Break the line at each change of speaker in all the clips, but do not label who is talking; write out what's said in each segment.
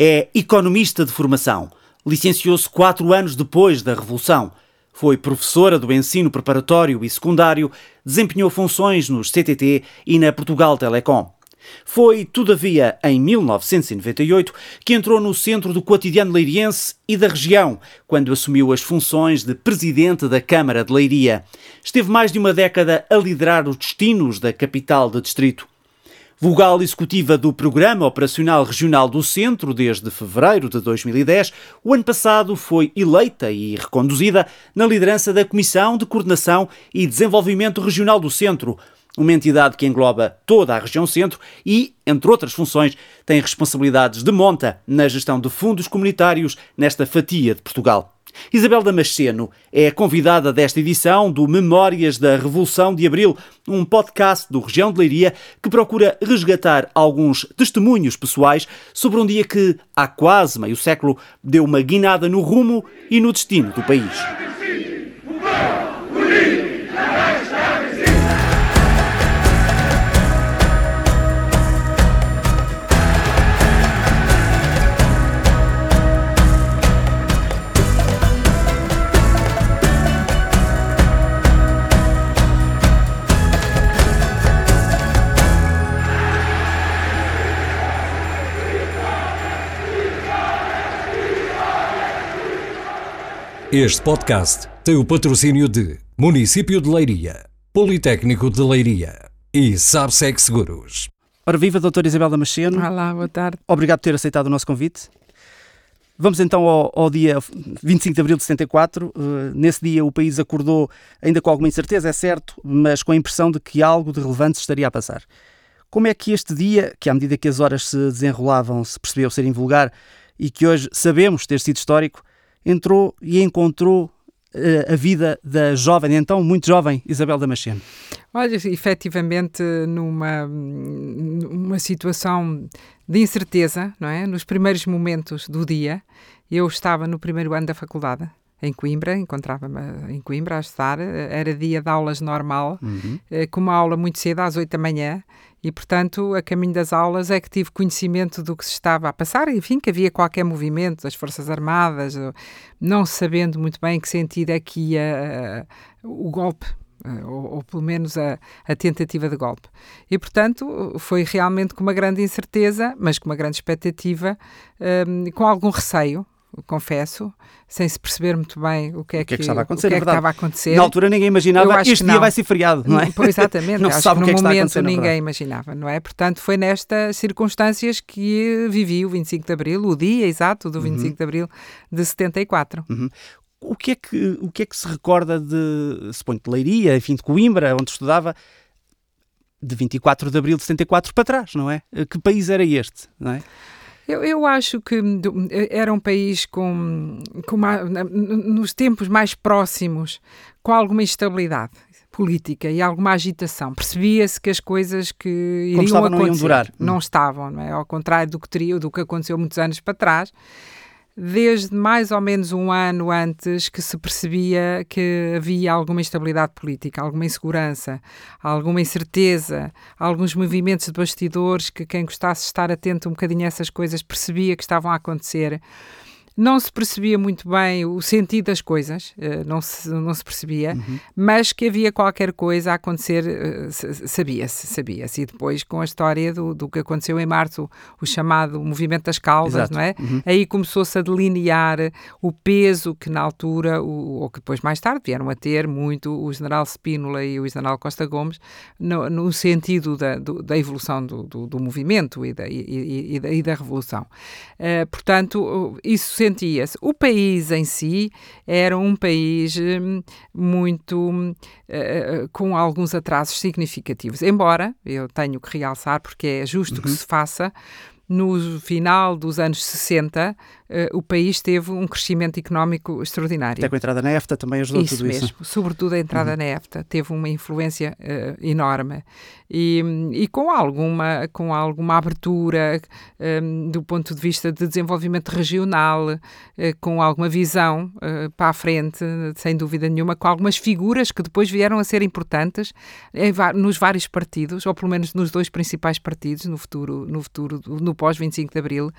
É economista de formação. Licenciou-se quatro anos depois da Revolução. Foi professora do ensino preparatório e secundário, desempenhou funções nos CTT e na Portugal Telecom. Foi, todavia, em 1998 que entrou no centro do cotidiano leiriense e da região, quando assumiu as funções de presidente da Câmara de Leiria. Esteve mais de uma década a liderar os destinos da capital de distrito. Vogal executiva do Programa Operacional Regional do Centro desde fevereiro de 2010, o ano passado foi eleita e reconduzida na liderança da Comissão de Coordenação e Desenvolvimento Regional do Centro, uma entidade que engloba toda a região centro e, entre outras funções, tem responsabilidades de monta na gestão de fundos comunitários nesta fatia de Portugal. Isabel Damasceno é convidada desta edição do Memórias da Revolução de Abril, um podcast do Região de Leiria que procura resgatar alguns testemunhos pessoais sobre um dia que, há quase meio século, deu uma guinada no rumo e no destino do país.
Este podcast tem o patrocínio de Município de Leiria, Politécnico de Leiria e Sabsec Seguros.
Ora, viva, doutora Isabel Damasceno.
Olá, boa tarde.
Obrigado por ter aceitado o nosso convite. Vamos então ao, ao, dia 25 de abril de 74. Uh, nesse dia o país acordou, ainda com alguma incerteza, é certo, mas com a impressão de que algo de relevante estaria a passar. Como é que este dia, que à medida que as horas se desenrolavam se percebeu ser invulgar e que hoje sabemos ter sido histórico, entrou e encontrou uh, a vida da jovem, então muito jovem, Isabel Damasceno?
Olha, efetivamente, numa, numa situação de incerteza, não é? Nos primeiros momentos do dia, eu estava no primeiro ano da faculdade, em Coimbra, encontrava-me em Coimbra a estudar, era dia de aulas normal, uhum. Eh, com uma aula muito cedo, às oito da manhã, e, portanto, a caminho das aulas é que tive conhecimento do que se estava a passar, enfim, que havia qualquer movimento das Forças Armadas, não sabendo muito bem em que sentido é que ia uh, o golpe. Uh, ou, ou, pelo menos a, a, tentativa de golpe. E, portanto, foi realmente com uma grande incerteza, mas com uma grande expectativa, um, com algum receio, confesso, sem se perceber muito bem o que é,
o que,
é que,
estava a acontecer.
O que é que estava a acontecer.
Na altura ninguém imaginava este dia vai ser feriado, não é?
Pois, exatamente, não acho sabe que no que é que momento ninguém imaginava, não é? Portanto, foi nestas circunstâncias que vivi o 25 de Abril, o dia exato do 25 uhum. de Abril de 74.
Uhum. O que, é que, o que é que se recorda de, suponho, de Leiria, enfim, de Coimbra, onde estudava, de 24 de Abril de 74 para trás, não é? Que país era este, não é?
Eu, eu acho que era um país com, com uma, nos tempos mais próximos, com alguma instabilidade política e alguma agitação. Percebia-se que as coisas que iriam
estavam,
acontecer
não, iam durar.
não estavam, não é? Ao contrário do que teria, do que aconteceu muitos anos para trás desde mais ou menos um ano antes que se percebia que havia alguma instabilidade política, alguma insegurança, alguma incerteza, alguns movimentos de bastidores que quem gostasse de estar atento um bocadinho a essas coisas percebia que estavam a acontecer não se percebia muito bem o sentido das coisas, uh, não, se, não se percebia, uhum. mas que havia qualquer coisa a acontecer, uh, sabia-se, sabia-se. E depois, com a história do, do que aconteceu em março, o chamado movimento das causas, Exato. não é? Uhum. Aí começou-se a delinear o peso que na altura, o, ou que depois mais tarde vieram a ter muito o general Spínola e o general Costa Gomes, no, no sentido da, do, da evolução do, do, do, movimento e da, e, e, e da, e da revolução. Uh, portanto, isso sentia-se. O país em si era um país hum, muito uh, com alguns atrasos significativos, embora eu tenho que realçar porque é justo uhum. que se faça no final dos anos 60, uh, o país teve um crescimento económico extraordinário.
Até com a entrada na EFTA também ajudou
isso
tudo
mesmo.
isso.
Sobretudo a entrada uhum. na EFTA teve uma influência uh, enorme e, e, com, alguma, com alguma abertura um, eh, do ponto de vista de desenvolvimento regional, uh, com alguma visão para a frente, sem dúvida nenhuma, com algumas figuras que depois vieram a ser importantes em, nos vários partidos, ou pelo menos nos dois principais partidos no futuro, no futuro, no pós-25 de Abril,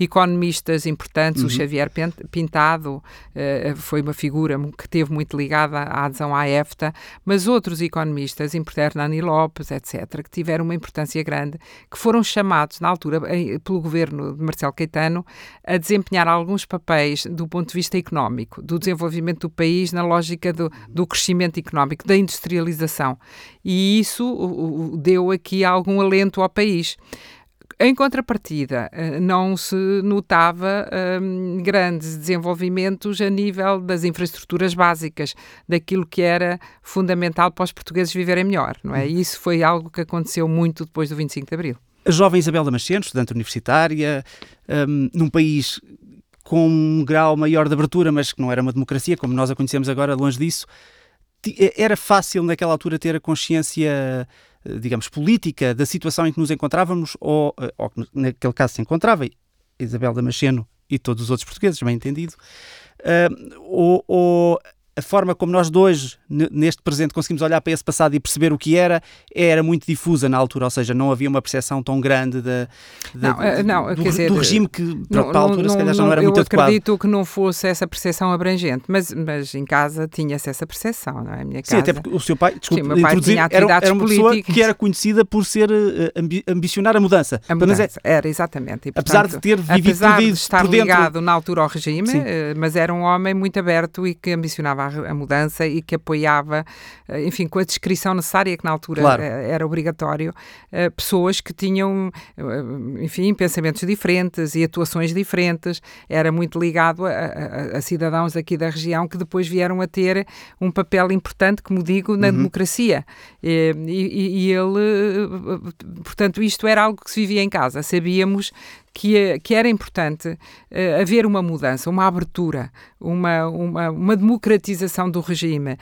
economistas importantes, uhum. o Xavier Pintado uh, foi uma figura que teve muito ligada à adesão à EFTA, mas outros economistas, Hernani Lopes, etc., que tiveram uma importância grande, que foram chamados, na altura, pelo governo de Marcelo Caetano, a desempenhar alguns papéis do ponto de vista económico, do desenvolvimento do país na lógica do, do crescimento económico, da industrialização. E isso deu aqui algum alento ao país. Em contrapartida, eh, não se notava um, grandes desenvolvimentos a nível das infraestruturas básicas, daquilo que era fundamental para os portugueses viverem melhor, não é? E isso foi algo que aconteceu muito depois do 25 de Abril.
A jovem Isabel Damasceno, estudante universitária, um, num país com um grau maior de abertura, mas que não era uma democracia como nós a conhecemos agora, longe disso, era fácil naquela altura ter a consciência eh, digamos, política da situação em que nos encontrávamos, ou, eh, ou naquele caso se encontrava Isabel Damasceno e todos os outros portugueses, bem entendido, uh, ou, ou a forma como nós dois, neste presente, conseguimos olhar para esse passado e perceber o que era, era muito difusa na altura, ou seja, não havia uma percepção tão grande de, de, não, de, não, do, dizer, do, regime que para, não, para a altura não, se calhar já não era muito adequado.
Eu acredito que não fosse essa percepção abrangente, mas, mas em casa tinha-se essa percepção, não é? A minha casa,
Sim, até porque o seu pai, desculpe, sim, pai introduzir, era, era, uma pessoa políticas. que era conhecida por ser uh, ambi ambicionar a mudança.
A mudança, é, era, exatamente. E, portanto, apesar de ter vivido apesar de estar por dentro... ligado na altura ao regime, uh, mas era um homem muito aberto e que ambicionava a, a mudança e que apoiava, eh, enfim, com a descrição necessária que na altura claro. Eh, era obrigatório, eh, pessoas que tinham, enfim, pensamentos diferentes e atuações diferentes. Era muito ligado a, a, a cidadãos aqui da região que depois vieram a ter um papel importante, como digo, na uhum. democracia. E, e, e ele, portanto, isto era algo que se vivia em casa. Sabíamos que, que era importante uh, haver uma mudança, uma abertura, uma, uma, uma democratização do regime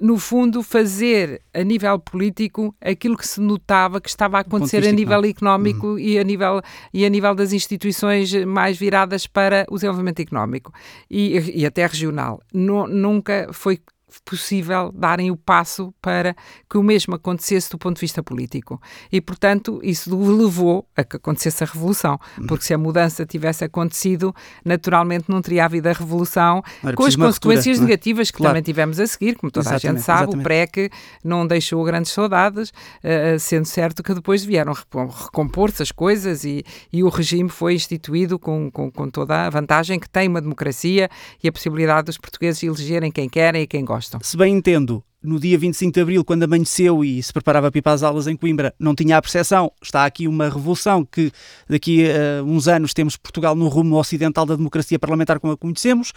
no fundo, fazer a nível político aquilo que se notava que estava a acontecer a nível económico uhum. e, a nível, e a nível das instituições mais viradas para o desenvolvimento económico e, e até regional. nunca foi possível darem o passo para que o mesmo acontecesse do ponto de vista político. E, portanto, isso levou a que acontecesse a revolução, porque se a mudança tivesse acontecido, naturalmente não teria havido a revolução, com as consequências ruptura, é? negativas que claro. também tivemos a seguir, como toda exatamente, a gente sabe, exatamente. o PREC não deixou grandes saudades, uh, sendo certo que depois vieram recompor-se as coisas e, e o regime foi instituído com, com, com toda a vantagem que tem uma democracia e a possibilidade dos portugueses elegerem quem querem e quem gostam gostam.
Se bem entendo, no dia 25 de Abril, quando amanheceu e se preparava para ir para as aulas em Coimbra, não tinha a percepção. Está aqui uma revolução que daqui a uns anos temos Portugal no rumo ocidental da democracia parlamentar como a conhecemos,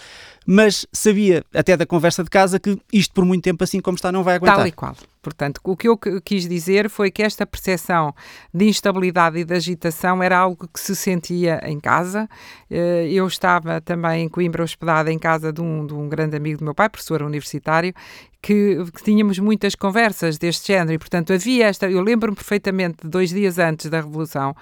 mas sabia, até da conversa de casa, que isto por muito tempo assim como está não vai aguentar.
Tal e qual. Portanto, o que eu quis dizer foi que esta percepção de instabilidade e de agitação era algo que se sentia em casa. Eh, eu estava também em Coimbra hospedada em casa de um, de um grande amigo do meu pai, professor universitário, que, que, tínhamos muitas conversas deste género e, portanto, havia esta. Eu lembro-me perfeitamente dois dias antes da Revolução,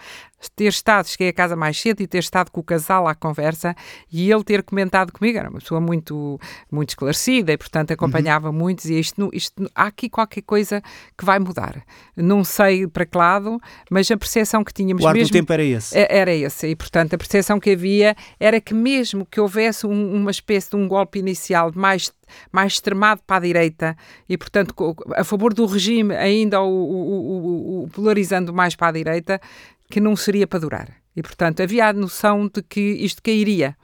ter estado, cheguei a casa mais cedo e ter estado com o casal à conversa e ele ter comentado comigo, era uma pessoa muito, muito esclarecida e, portanto, acompanhava uhum. muito, e isto, isto, há aqui qualquer coisa que vai mudar. Não sei para que lado, mas a percepção que tínhamos
o ar
mesmo...
do tempo era esse.
É, era esse, e, portanto, a percepção que havia era que mesmo que houvesse um, uma espécie de um golpe inicial mais mais extremado para a direita e, portanto, a favor do regime, ainda o, o, o, o polarizando mais para a direita, que não seria para durar. E, portanto, havia a noção de que isto cairia.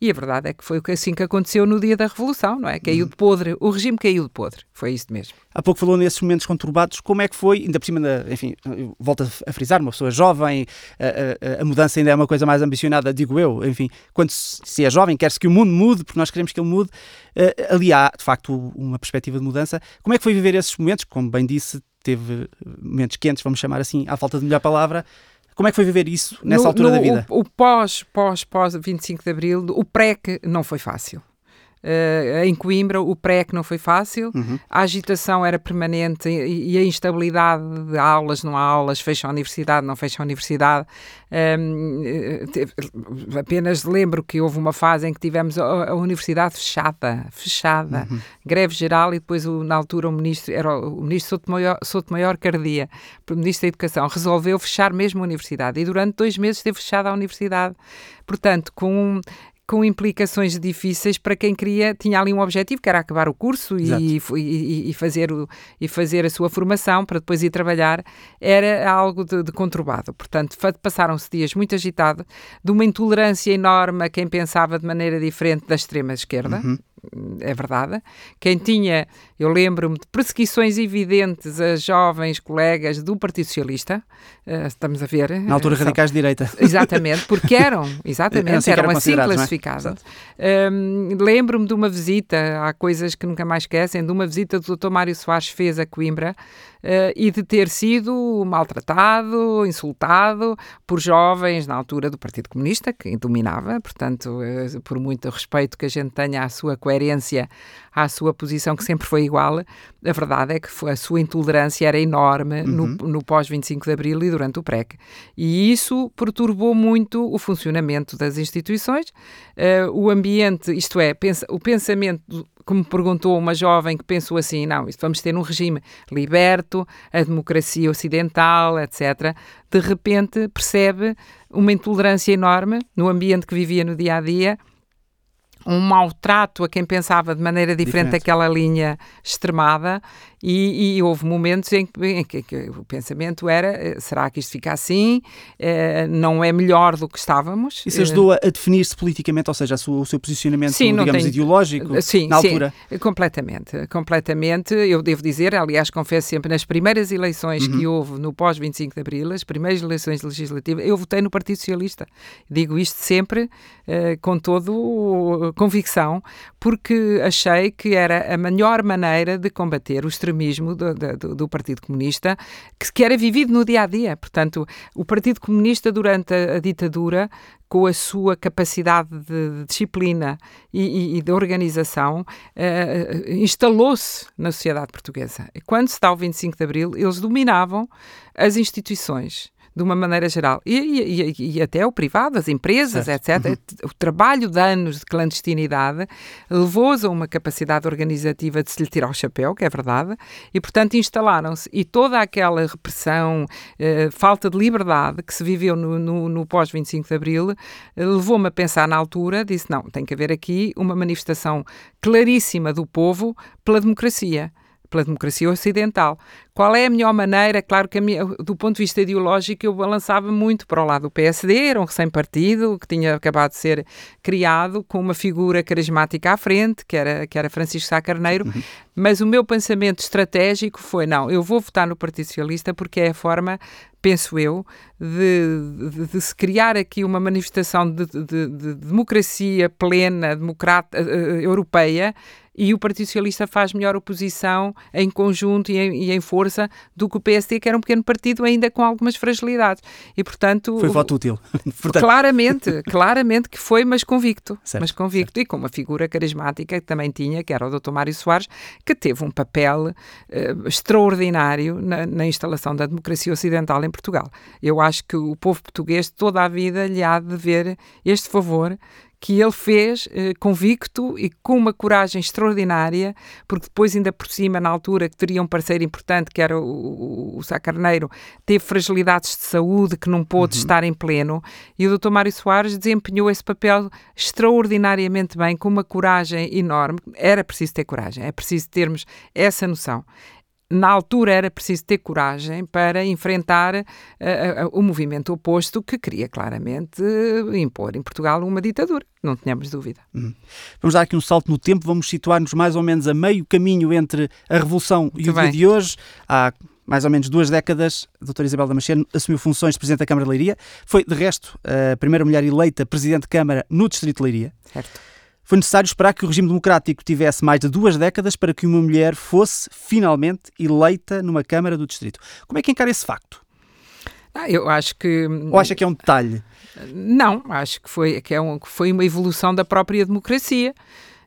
E a verdade é que foi assim que aconteceu no dia da Revolução, não é? Caiu uhum. de podre, o regime caiu de podre, foi isso mesmo.
Há pouco falou nesses momentos conturbados, como é que foi, ainda por cima, da, enfim, volto a frisar, uma pessoa jovem, a, a, a, mudança ainda é uma coisa mais ambicionada, digo eu, enfim, quando se é jovem, quer-se que o mundo mude, porque nós queremos que ele mude, uh, ali há, de facto, uma perspectiva de mudança. Como é que foi viver esses momentos? Como bem disse, teve momentos quentes, vamos chamar assim, à falta de melhor palavra, como é que foi viver isso nessa no, altura
no,
da vida?
O, o, pós, pós, pós 25 de Abril, o pré que não foi fácil. Uh, em Coimbra, o pré que não foi fácil, uhum. a agitação era permanente e, e, a instabilidade de aulas, não há aulas, fecha a universidade, não fecha a universidade. Um, ehm, apenas lembro que houve uma fase em que tivemos a, a universidade fechada, fechada, uhum. greve geral e depois, o, na altura, o ministro, era o, o ministro Sotomayor, Sotomayor Cardia, o ministro da Educação, resolveu fechar mesmo a universidade e durante dois meses esteve fechada a universidade. Portanto, com com implicações difíceis para quem queria, tinha ali um objetivo que era acabar o curso e, e, e, fazer, o, e fazer a sua formação para depois ir trabalhar, era algo de, de conturbado. Portanto, passaram-se dias muito agitados, de uma intolerância enorme a quem pensava de maneira diferente da extrema esquerda. Uhum é verdade. Quem tinha, eu lembro-me de perseguições evidentes a jovens colegas do Partido Socialista, uh, estamos a ver.
Na altura, uh, radicais de direita.
Exatamente, porque eram, exatamente, eram, eram assim é? classificados. É? Um, lembro-me de uma visita, há coisas que nunca mais esquecem, de uma visita do Dr. Mário Soares fez a Coimbra, uh, e de ter sido maltratado, insultado por jovens na altura do Partido Comunista, que dominava, portanto, uh, por muito respeito que a gente tenha à sua coerência, à sua posição, que sempre foi igual, a verdade é que a sua intolerância era enorme uhum. no, no pós-25 de Abril e durante o PREC. E isso perturbou muito o funcionamento das instituições, uh, o ambiente, isto é, pensa, o pensamento como perguntou uma jovem que pensou assim: não, isto vamos ter um regime liberto, a democracia ocidental, etc. De repente percebe uma intolerância enorme no ambiente que vivia no dia a dia um maltrato a quem pensava de maneira diferente, diferente. daquela linha extremada e, e houve momentos em que, em que, o pensamento era eh, será que isto fica assim? Eh, não é melhor do que estávamos?
Isso ajudou a, definir-se politicamente, ou seja, o seu posicionamento, sim, digamos, tenho... ideológico sim, na altura?
Sim, completamente, completamente. Eu devo dizer, aliás, confesso sempre, nas primeiras eleições uhum. que houve no pós-25 de Abril, as primeiras eleições legislativas, eu votei no Partido Socialista. Digo isto sempre com todo convicção, porque achei que era a melhor maneira de combater o extremismo do, do, do Partido Comunista, que, que, era vivido no dia a dia. Portanto, o Partido Comunista, durante a, a ditadura, com a sua capacidade de disciplina e, e de organização, uh, instalou-se na sociedade portuguesa. Quando se dá o 25 de Abril, eles dominavam as instituições de uma maneira geral. E, e, e até o privado, as empresas, certo. etc. Uhum. O trabalho de anos de clandestinidade levou-os a uma capacidade organizativa de se lhe tirar o chapéu, que é verdade, e portanto instalaram-se. E toda aquela repressão, eh, falta de liberdade que se viveu no, no, no pós-25 de Abril, eh, levou-me a pensar na altura, disse, não, tem que haver aqui uma manifestação claríssima do povo pela democracia pela democracia ocidental. Qual é a melhor maneira? Claro que minha, do ponto de vista ideológico eu balançava muito para o lado do PSD, era um recém-partido que tinha acabado de ser criado com uma figura carismática à frente, que era, que era Francisco Sá Carneiro, uhum. mas o meu pensamento estratégico foi, não, eu vou votar no Partido Socialista porque é a forma penso eu, de, de, de, se criar aqui uma manifestação de, de democracia plena, democrata, uh, europeia, e o Partido Socialista faz melhor oposição em conjunto e em, e em, força do que o PSD, que era um pequeno partido ainda com algumas fragilidades. E, portanto...
Foi voto útil.
portanto... Claramente, claramente que foi, mas convicto. Certo, mas convicto. Certo. E com uma figura carismática que também tinha, que era o Dr. Mário Soares, que teve um papel uh, extraordinário na, na instalação da democracia ocidental em Portugal. Eu acho que o povo português toda a vida lhe há de ver este favor que ele fez eh, convicto e com uma coragem extraordinária, porque depois, ainda por cima, na altura que teria um parceiro importante, que era o, o, o Sá Carneiro, teve fragilidades de saúde que não pôde uhum. estar em pleno, e o Dr. Mário Soares desempenhou esse papel extraordinariamente bem, com uma coragem enorme. Era preciso ter coragem, é preciso termos essa noção na altura era preciso ter coragem para enfrentar uh, uh, o movimento oposto que queria claramente uh, impor em Portugal uma ditadura, não tínhamos dúvida.
Uhum. Vamos dar aqui um salto no tempo, vamos situar-nos mais ou menos a meio caminho entre a Revolução Muito e o bem. dia de hoje. Há mais ou menos duas décadas, a doutora Isabel Damasceno assumiu funções de Presidente da Câmara de Leiria. Foi, de resto, a primeira mulher eleita Presidente de Câmara no Distrito de Leiria.
Certo.
Foi necessário esperar que o regime democrático tivesse mais de duas décadas para que uma mulher fosse finalmente eleita numa Câmara do Distrito. Como é que encara esse facto?
Ah, eu acho que.
Ou acha que é um detalhe?
Não, acho que foi, que é um, que foi uma evolução da própria democracia.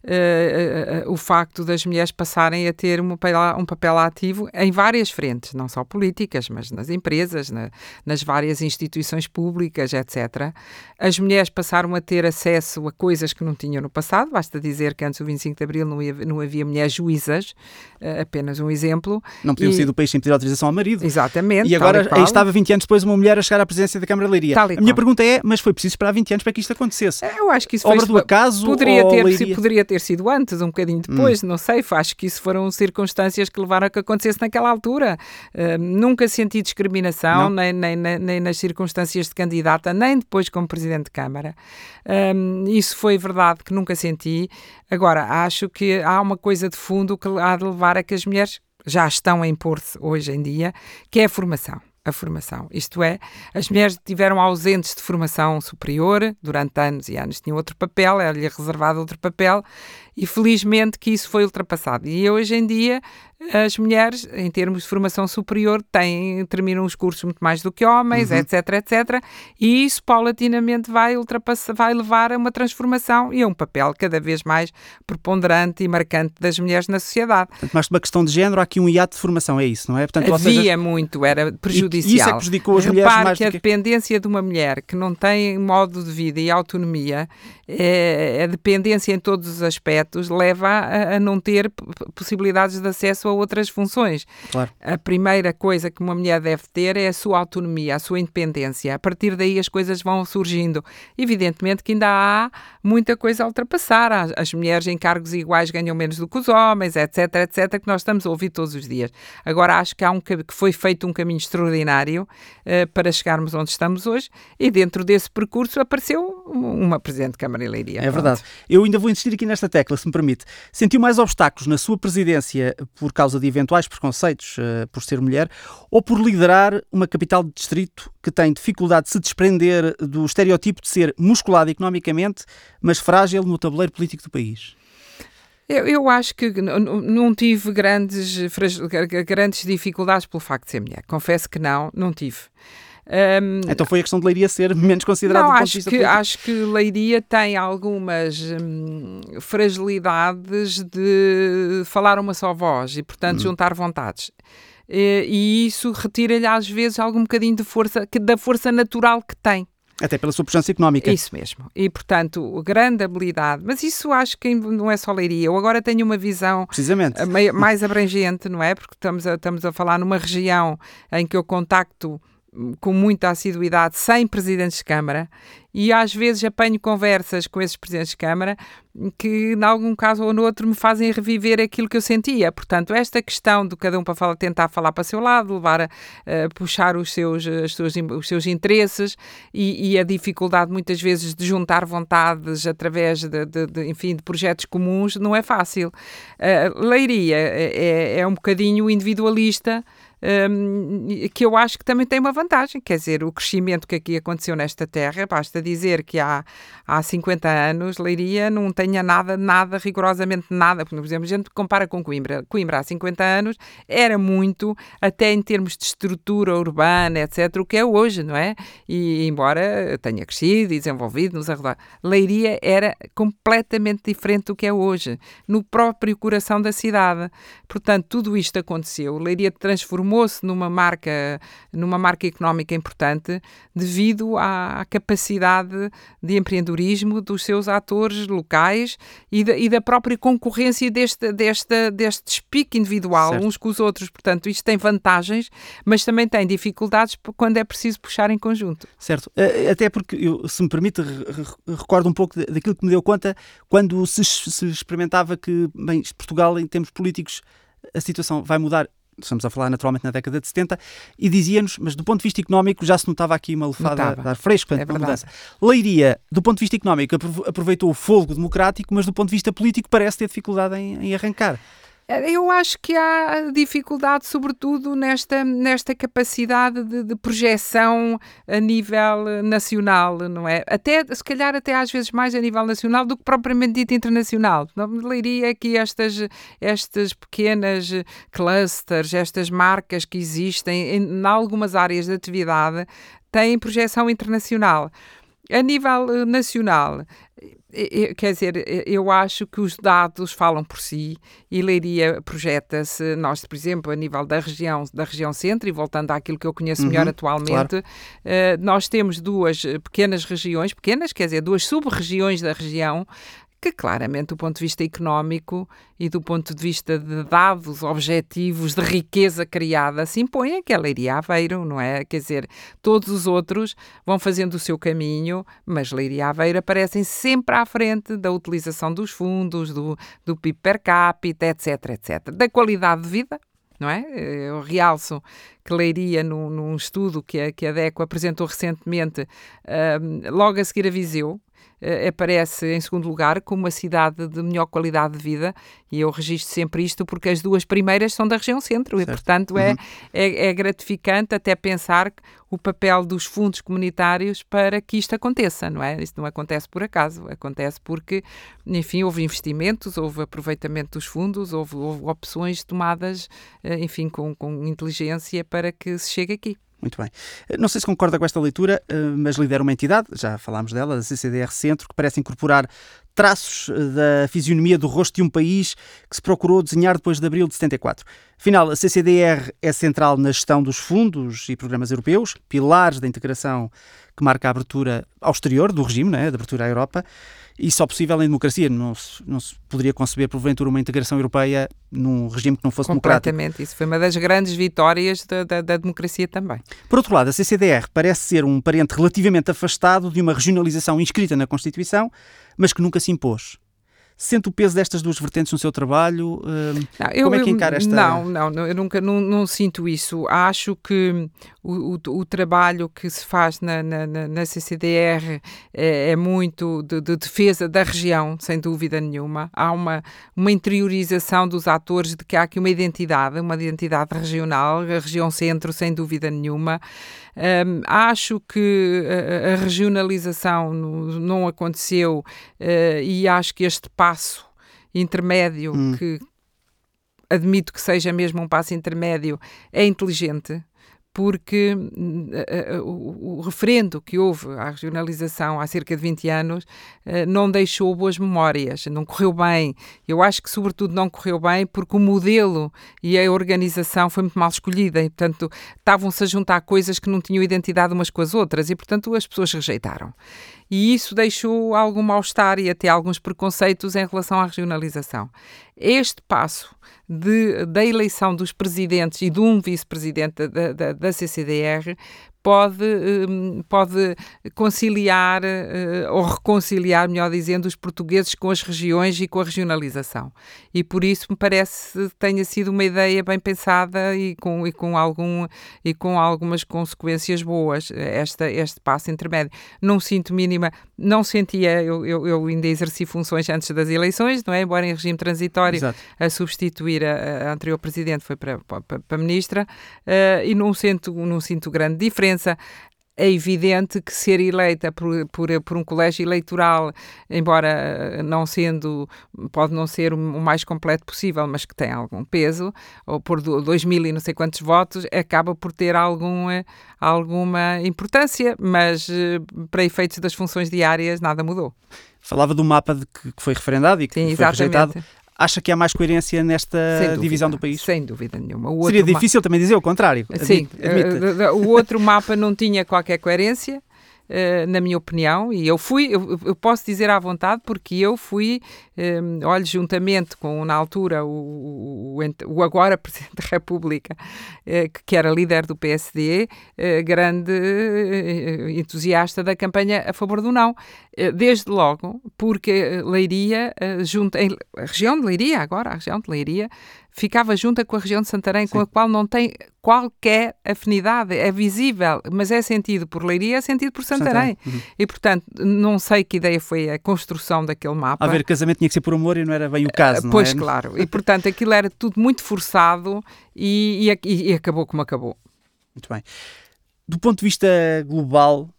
Uh, uh, o facto das mulheres passarem a ter um papel, um papel ativo em várias frentes, não só políticas, mas nas empresas, na, nas várias instituições públicas, etc. As mulheres passaram a ter acesso a coisas que não tinham no passado, basta dizer que antes do 25 de Abril não, ia, não havia mulheres juízas, apenas um exemplo.
Não podiam e... sair do país sem pedir autorização ao marido.
Exatamente.
E agora aí estava 20 anos depois uma mulher a chegar à presidência da Câmara de Leiria. A minha pergunta é, mas foi preciso esperar 20 anos para que isto acontecesse?
Eu acho que isso
Obra foi... do acaso
poderia
ter,
poderia ter sido antes, um bocadinho depois, hum. não sei, acho que isso foram circunstâncias que levaram a que acontecesse naquela altura. Uh, nunca senti discriminação, nem, nem, nem, nas circunstâncias de candidata, nem depois como Presidente de Câmara. Um, isso foi verdade que nunca senti. Agora, acho que há uma coisa de fundo que há de levar a que as mulheres já estão a impor-se hoje em dia, que é a formação a formação. Isto é, as mulheres tiveram ausentes de formação superior durante anos e anos. Tinham outro papel, era-lhe reservado outro papel e felizmente que isso foi ultrapassado. E hoje em dia as mulheres, em termos de formação superior, têm, terminam os cursos muito mais do que homens, uhum. etc, etc. E isso paulatinamente vai ultrapassar, vai levar a uma transformação e a um papel cada vez mais preponderante e marcante das mulheres na sociedade.
Portanto, mais uma questão de género, há aqui um hiato de formação, é isso, não é?
Portanto, Havia seja... muito, era prejudicial.
E isso é que prejudicou as
Repare
mulheres mais
que a dependência de uma mulher que não tem modo de vida e autonomia, é, a dependência em todos os aspectos, leva a, a não ter possibilidades de acesso a outras funções.
Claro.
A primeira coisa que uma mulher deve ter é a sua autonomia, a sua independência. A partir daí as coisas vão surgindo. Evidentemente que ainda há muita coisa a ultrapassar. As mulheres em cargos iguais ganham menos do que os homens, etc, etc, que nós estamos a ouvir todos os dias. Agora acho que há um que foi feito um caminho extraordinário uh, para chegarmos onde estamos hoje e dentro desse percurso apareceu uma Presidente de Câmara e Leiria.
É verdade. Eu ainda vou insistir aqui nesta tecla, se me permite. Sentiu mais obstáculos na sua presidência por causa de eventuais preconceitos uh, por ser mulher ou por liderar uma capital de distrito que tem dificuldade de se desprender do estereotipo de ser musculada economicamente, mas frágil no tabuleiro político do país?
Eu, eu, acho que não tive grandes, grandes dificuldades pelo facto de ser mulher. Confesso que não, não tive.
Um, então foi a questão de Leiria ser menos considerada
não,
do
ponto de vista que, político? Acho que Leiria tem algumas hum, fragilidades de falar uma só voz e, portanto, uhum. juntar vontades. E, e isso retira-lhe às vezes algum bocadinho de força, que, da força natural que tem.
Até pela sua pujança económica.
Isso mesmo. E, portanto, grande habilidade. Mas isso acho que não é só leiria. Eu agora tenho uma visão
Precisamente.
mais abrangente, não é? Porque estamos a, estamos a falar numa região em que eu contacto com muita assiduidade sem presidentes de Câmara e às vezes apanho conversas com esses presidentes de Câmara que, em algum caso ou no outro, me fazem reviver aquilo que eu sentia. Portanto, esta questão de cada um para falar, tentar falar para o seu lado, levar a, a puxar os seus, as suas, os seus interesses e, e, a dificuldade muitas vezes de juntar vontades através de, de, de enfim, de projetos comuns não é fácil. Uh, Leiria é, é, é um bocadinho individualista um, que eu acho que também tem uma vantagem, quer dizer, o crescimento que aqui aconteceu nesta terra, basta dizer que há, há 50 anos Leiria não tenha nada, nada, rigorosamente nada, por exemplo, a gente compara com Coimbra, Coimbra há 50 anos era muito, até em termos de estrutura urbana, etc, o que é hoje, não é? E embora tenha crescido e desenvolvido nos arredores, Leiria era completamente diferente do que é hoje, no próprio coração da cidade. Portanto, tudo isto aconteceu, Leiria transformou transformou-se numa marca, numa marca económica importante devido à, capacidade de empreendedorismo dos seus atores locais e da, e da própria concorrência deste, deste, deste pique individual certo. uns com os outros. Portanto, isto tem vantagens, mas também tem dificuldades quando é preciso puxar em conjunto.
Certo. Eh, até porque, eu, se me permite, recordo um pouco daquilo que me deu conta quando se, se experimentava que, bem, Portugal, em termos políticos, a situação vai mudar estamos a falar naturalmente na década de 70, e dizia-nos, mas do ponto de vista económico já se notava aqui uma lefada a dar fresco, é uma mudança. Leiria, do ponto de vista económico, aproveitou o fogo democrático, mas do ponto de vista político parece ter dificuldade em, em arrancar.
Eu acho que há dificuldade, sobretudo, nesta, nesta capacidade de, de, projeção a nível nacional, não é? Até, se calhar, até às vezes mais a nível nacional do que propriamente dito internacional. Não me leria que estas, estas pequenas clusters, estas marcas que existem em, em algumas áreas de atividade têm projeção internacional. A nível nacional, quer dizer, eu acho que os dados falam por si e Leiria projeta-se, nós, por exemplo, a nível da região, da região centro, e voltando àquilo que eu conheço melhor uhum, atualmente, claro. uh, nós temos duas pequenas regiões, pequenas, quer dizer, duas sub-regiões da região, que claramente do ponto de vista económico e do ponto de vista de dados objetivos de riqueza criada se impõem que é Leiria Aveiro, não é? Quer dizer, todos os outros vão fazendo o seu caminho, mas Leiria Aveiro aparecem sempre à frente da utilização dos fundos, do, do PIB per capita, etc, etc. Da qualidade de vida, não é? Eu realço que Leiria, num, num estudo que a, que a DECO apresentou recentemente, uh, logo a seguir a Viseu, aparece em segundo lugar como uma cidade de melhor qualidade de vida e eu registro sempre isto porque as duas primeiras são da região centro certo. e, portanto, é, uhum. é, é, gratificante até pensar o papel dos fundos comunitários para que isto aconteça, não é? Isto não acontece por acaso, acontece porque, enfim, houve investimentos, houve aproveitamento dos fundos, houve, houve opções tomadas, eh, enfim, com, com inteligência para que se chegue aqui.
Muito bem. Não sei se concorda com esta leitura, eh, mas lidera uma entidade, já falámos dela, a CCDR Centro, que parece incorporar traços eh, da fisionomia do rosto de um país que se procurou desenhar depois de abril de 74. Afinal, a CCDR é central na gestão dos fundos e programas europeus, pilares da integração que marca a abertura ao exterior do regime, né, da abertura à Europa e só possível em democracia. Não se, não se poderia conceber, porventura, uma integração europeia num regime que não fosse
Completamente.
democrático.
Isso foi uma das grandes vitórias da, da, da, democracia também.
Por outro lado, a CCDR parece ser um parente relativamente afastado de uma regionalização inscrita na Constituição, mas que nunca se impôs. Sente o peso destas duas vertentes no seu trabalho? Uh, não, eu, como é que encara esta...
Não, não, eu nunca não, não sinto isso. Acho que o, o, o trabalho que se faz na, na, na CCDR é, é muito de, de, defesa da região, sem dúvida nenhuma. Há uma, uma interiorização dos atores de que há aqui uma identidade, uma identidade regional, a região centro, sem dúvida nenhuma. Um, acho que a, a regionalização no, não aconteceu uh, e acho que este passo intermédio, hum. que admito que seja mesmo um passo intermédio, é inteligente porque uh, o, referendo que houve à regionalização há cerca de 20 anos uh, não deixou boas memórias, não correu bem. Eu acho que, sobretudo, não correu bem porque o modelo e a organização foi muito mal escolhida e, portanto, estavam-se a juntar coisas que não tinham identidade umas com as outras e, portanto, as pessoas rejeitaram e isso deixou algum mal-estar e até alguns preconceitos em relação à regionalização. Este passo de, da eleição dos presidentes e de um vice-presidente da, da, da CCDR pode, hum, pode conciliar eh, ou reconciliar, melhor dizendo, os portugueses com as regiões e com a regionalização. E por isso me parece que tenha sido uma ideia bem pensada e com, e com, algum, e com algumas consequências boas, esta, este passo intermédio. Não sinto mínima, não sentia, eu, eu, eu ainda exerci funções antes das eleições, não é? Embora em regime transitório, Exato. a substituir a, a, anterior presidente foi para, para, para a ministra, uh, e não sinto, não sinto grande diferença diferença é evidente que ser eleita por, por, por, um colégio eleitoral, embora não sendo, pode não ser o mais completo possível, mas que tem algum peso, ou por 2 mil e não sei quantos votos, acaba por ter algum, alguma importância, mas eh, para efeitos das funções diárias nada mudou.
Falava do mapa de que, foi referendado e que Sim, foi exatamente. rejeitado. Acha que há mais coerência nesta dúvida, divisão do país?
Sem dúvida nenhuma.
Seria difícil também dizer o contrário.
Sim, admite. Eh, o outro mapa não tinha qualquer coerência. Uh, na minha opinião, e eu fui, eu, eu, posso dizer à vontade, porque eu fui, um, olha, juntamente com, na altura, o, o, o agora Presidente da República, uh, que, era líder do PSD, grande entusiasta da campanha a favor do não. desde logo, porque Leiria, junto, em, a região de Leiria, agora, a região de Leiria, ficava junta com a região de Santarém, Sim. com a qual não tem qualquer afinidade, é visível, mas é sentido por Leiria, é sentido por Santarém. Santarém. Uhum. E, portanto, não sei que ideia foi a construção daquele mapa.
A ver, casamento tinha que ser por amor e não era bem o caso, não
Pois,
é?
claro. E, portanto, aquilo era tudo muito forçado e, e, e acabou como acabou.
Muito bem. Do ponto de vista global,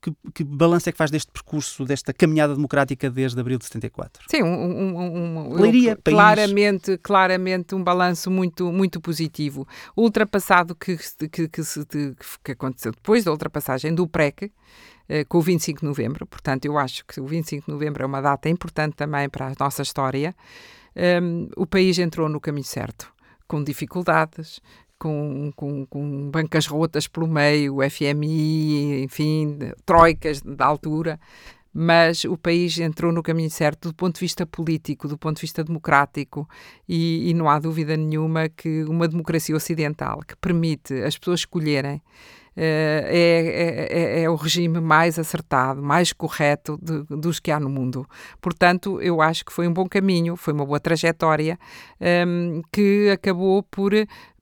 que, que balanço é que faz deste percurso, desta caminhada democrática desde abril de 74?
Sim, um, um,
um, Leiria,
claramente, claramente um balanço muito, muito positivo. Ultrapassado que, que, que, se, que aconteceu depois da ultrapassagem do PREC, uh, com o 25 de novembro, portanto, eu acho que o 25 de novembro é uma data importante também para a nossa história. Um, o país entrou no caminho certo, com dificuldades, com, com, com, bancas rotas pelo meio, FMI, enfim, troicas da altura, mas o país entrou no caminho certo do ponto de vista político, do ponto de vista democrático, e, e não há dúvida nenhuma que uma democracia ocidental que permite as pessoas escolherem eh, é, é, é, o regime mais acertado, mais correto de, dos que há no mundo. Portanto, eu acho que foi um bom caminho, foi uma boa trajetória um, ehm, que acabou por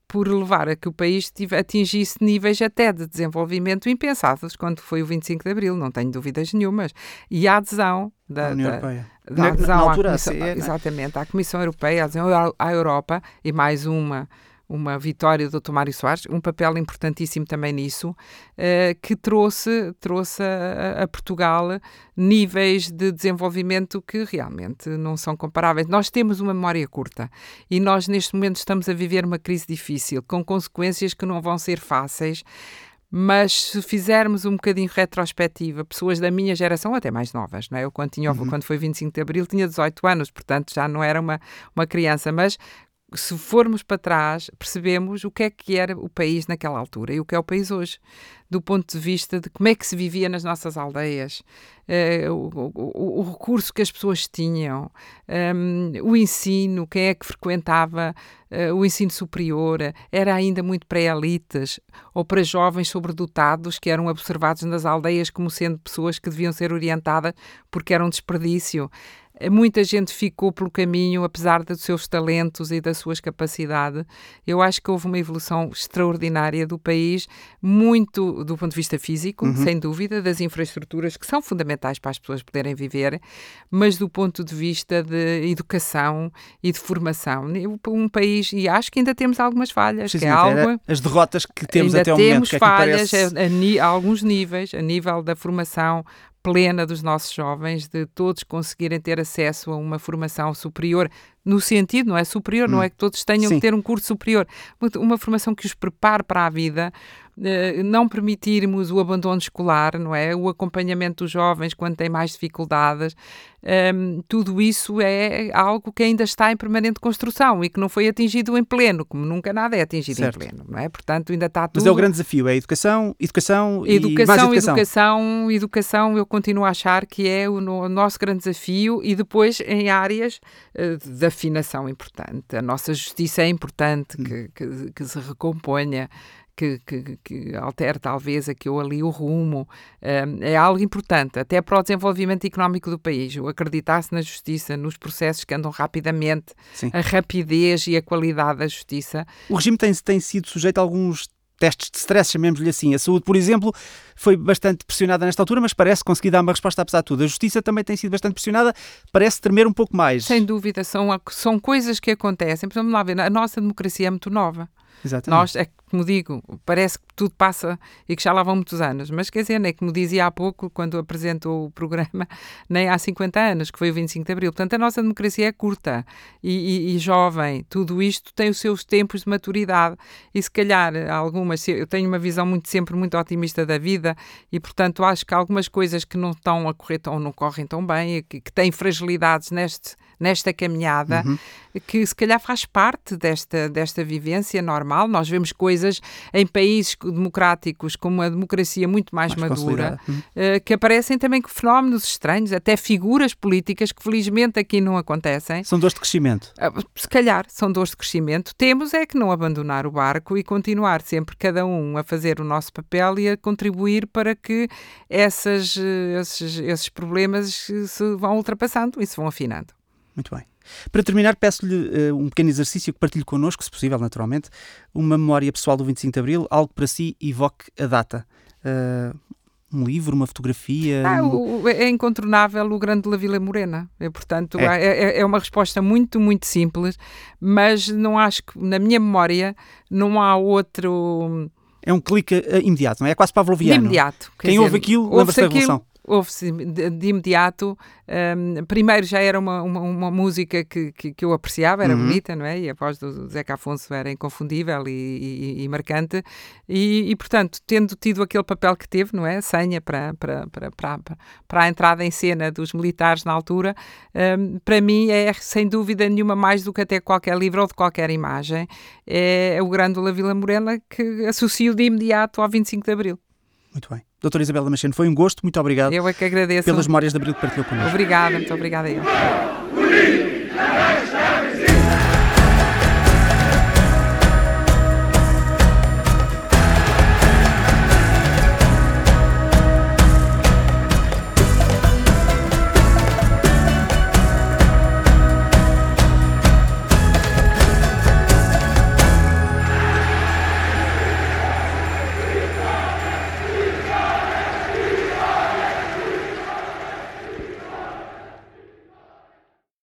por levar a que o país atingisse níveis até de desenvolvimento impensados quando foi o 25 de Abril, não tenho dúvidas nenhumas. E a adesão da,
União da, Europeia.
Da adesão na, na altura, à Comissão, é? exatamente, à Comissão Europeia, a adesão à Europa e mais uma uma vitória do Dr. Mário Soares, um papel importantíssimo também nisso, uh, que trouxe, trouxe a, a, Portugal níveis de desenvolvimento que realmente não são comparáveis. Nós temos uma memória curta e nós neste momento estamos a viver uma crise difícil, com consequências que não vão ser fáceis. Mas se fizermos um bocadinho retrospectiva, pessoas da minha geração, até mais novas, não é? Eu, quando, tinha, uhum. quando foi 25 de Abril, tinha 18 anos, portanto já não era uma, uma criança, mas se formos para trás, percebemos o que é que era o país naquela altura e o que é o país hoje, do ponto de vista de como é que se vivia nas nossas aldeias, uh, o, o, o, recurso que as pessoas tinham, um, o ensino, quem é que frequentava uh, o ensino superior, era ainda muito para elites ou para jovens sobredotados que eram observados nas aldeias como sendo pessoas que deviam ser orientadas porque eram desperdício. Muita gente ficou pelo caminho, apesar dos seus talentos e das suas capacidades. Eu acho que houve uma evolução extraordinária do país, muito do ponto de vista físico, uhum. sem dúvida, das infraestruturas que são fundamentais para as pessoas poderem viver, mas do ponto de vista de educação e de formação. Um país, e acho que ainda temos algumas falhas,
Sim,
que é algo...
As derrotas que temos até o
momento.
Temos
é falhas
parece...
a, a, a alguns níveis, a nível da formação plena dos nossos jovens, de todos conseguirem ter acesso a uma formação superior, no sentido, não é superior, hum. não é que todos tenham Sim. que ter um curso superior, uma formação que os prepare para a vida, não permitirmos o abandono escolar, não é? O acompanhamento dos jovens quando têm mais dificuldades, um, ehm, tudo isso é algo que ainda está em permanente construção e que não foi atingido em pleno, como nunca nada é atingido certo. em pleno, não é? Portanto, ainda está tudo...
Mas é o grande desafio, é educação, educação, educação
e mais
educação.
Educação, educação, eu continuo a achar que é o, no, o nosso grande desafio e depois em áreas uh, de afinação importante. A nossa justiça é importante, hum. que, que, que se recomponha, que, que, que altere talvez aqui ou ali o rumo, um, é algo importante, até para o desenvolvimento económico do país. O acreditar-se na justiça, nos processos que andam rapidamente, Sim. a rapidez e a qualidade da justiça.
O regime tem, tem sido sujeito a alguns testes de stress, chamemos-lhe assim. A saúde, por exemplo, foi bastante pressionada nesta altura, mas parece conseguir dar uma resposta apesar de tudo. A justiça também tem sido bastante pressionada, parece tremer um pouco mais.
Sem dúvida, são, são coisas que acontecem. Vamos lá ver, a nossa democracia é muito nova.
Exatamente.
Nós, é como digo, parece que tudo passa e que já lá vão muitos anos, mas quer dizer, nem como dizia há pouco, quando apresentou o programa, nem há 50 anos, que foi o 25 de Abril. Portanto, a nossa democracia é curta e, e, e jovem. Tudo isto tem os seus tempos de maturidade e, se calhar, algumas. Eu tenho uma visão muito sempre muito otimista da vida e, portanto, acho que algumas coisas que não estão a correr tão, não correm tão bem, que, que têm fragilidades neste nesta caminhada, uhum. que se calhar faz parte desta, desta vivência normal. Nós vemos coisas em países democráticos com uma democracia muito mais, mais madura, uhum. uh, que aparecem também com fenómenos estranhos, até figuras políticas que felizmente aqui não acontecem.
São dores de crescimento.
Uh, se calhar são dores de crescimento. Temos é que não abandonar o barco e continuar sempre cada um a fazer o nosso papel e a contribuir para que essas, eh, esses, esses problemas se vão ultrapassando e se vão afinando.
Muito bem. Para terminar, peço-lhe uh, um pequeno exercício que partilhe connosco, se possível, naturalmente, uma memória pessoal do 25 de Abril, algo para si evoque a data. Uh, um livro, uma fotografia?
Ah, o, é incontornável o Grande La Vila Morena. É, portanto, é. É, é. uma resposta muito, muito simples, mas não acho que, na minha memória, não há outro
É um clique uh, imediato, não é? É quase pavloviano.
Imediato.
Quem dizer, ouve aquilo lembra-se da Revolução
houve-se de, de, imediato. Um, primeiro já era uma, uma, uma música que, que, que, eu apreciava, era uhum. bonita, não é? E a voz do Zeca Afonso era inconfundível e, e, e marcante. E, e, portanto, tendo tido aquele papel que teve, não é? Senha para, para, para, para, para a entrada em cena dos militares na altura, um, para mim é sem dúvida nenhuma mais do que até qualquer livro ou de qualquer imagem. É o Grândola Vila Morena que associo de imediato ao 25 de Abril.
Muito bem. Doutora Isabel Damasceno, foi um gosto, muito obrigado.
Eu é que agradeço.
Pelas memórias de Abril que partilhou connosco.
Obrigada, muito obrigada a eu.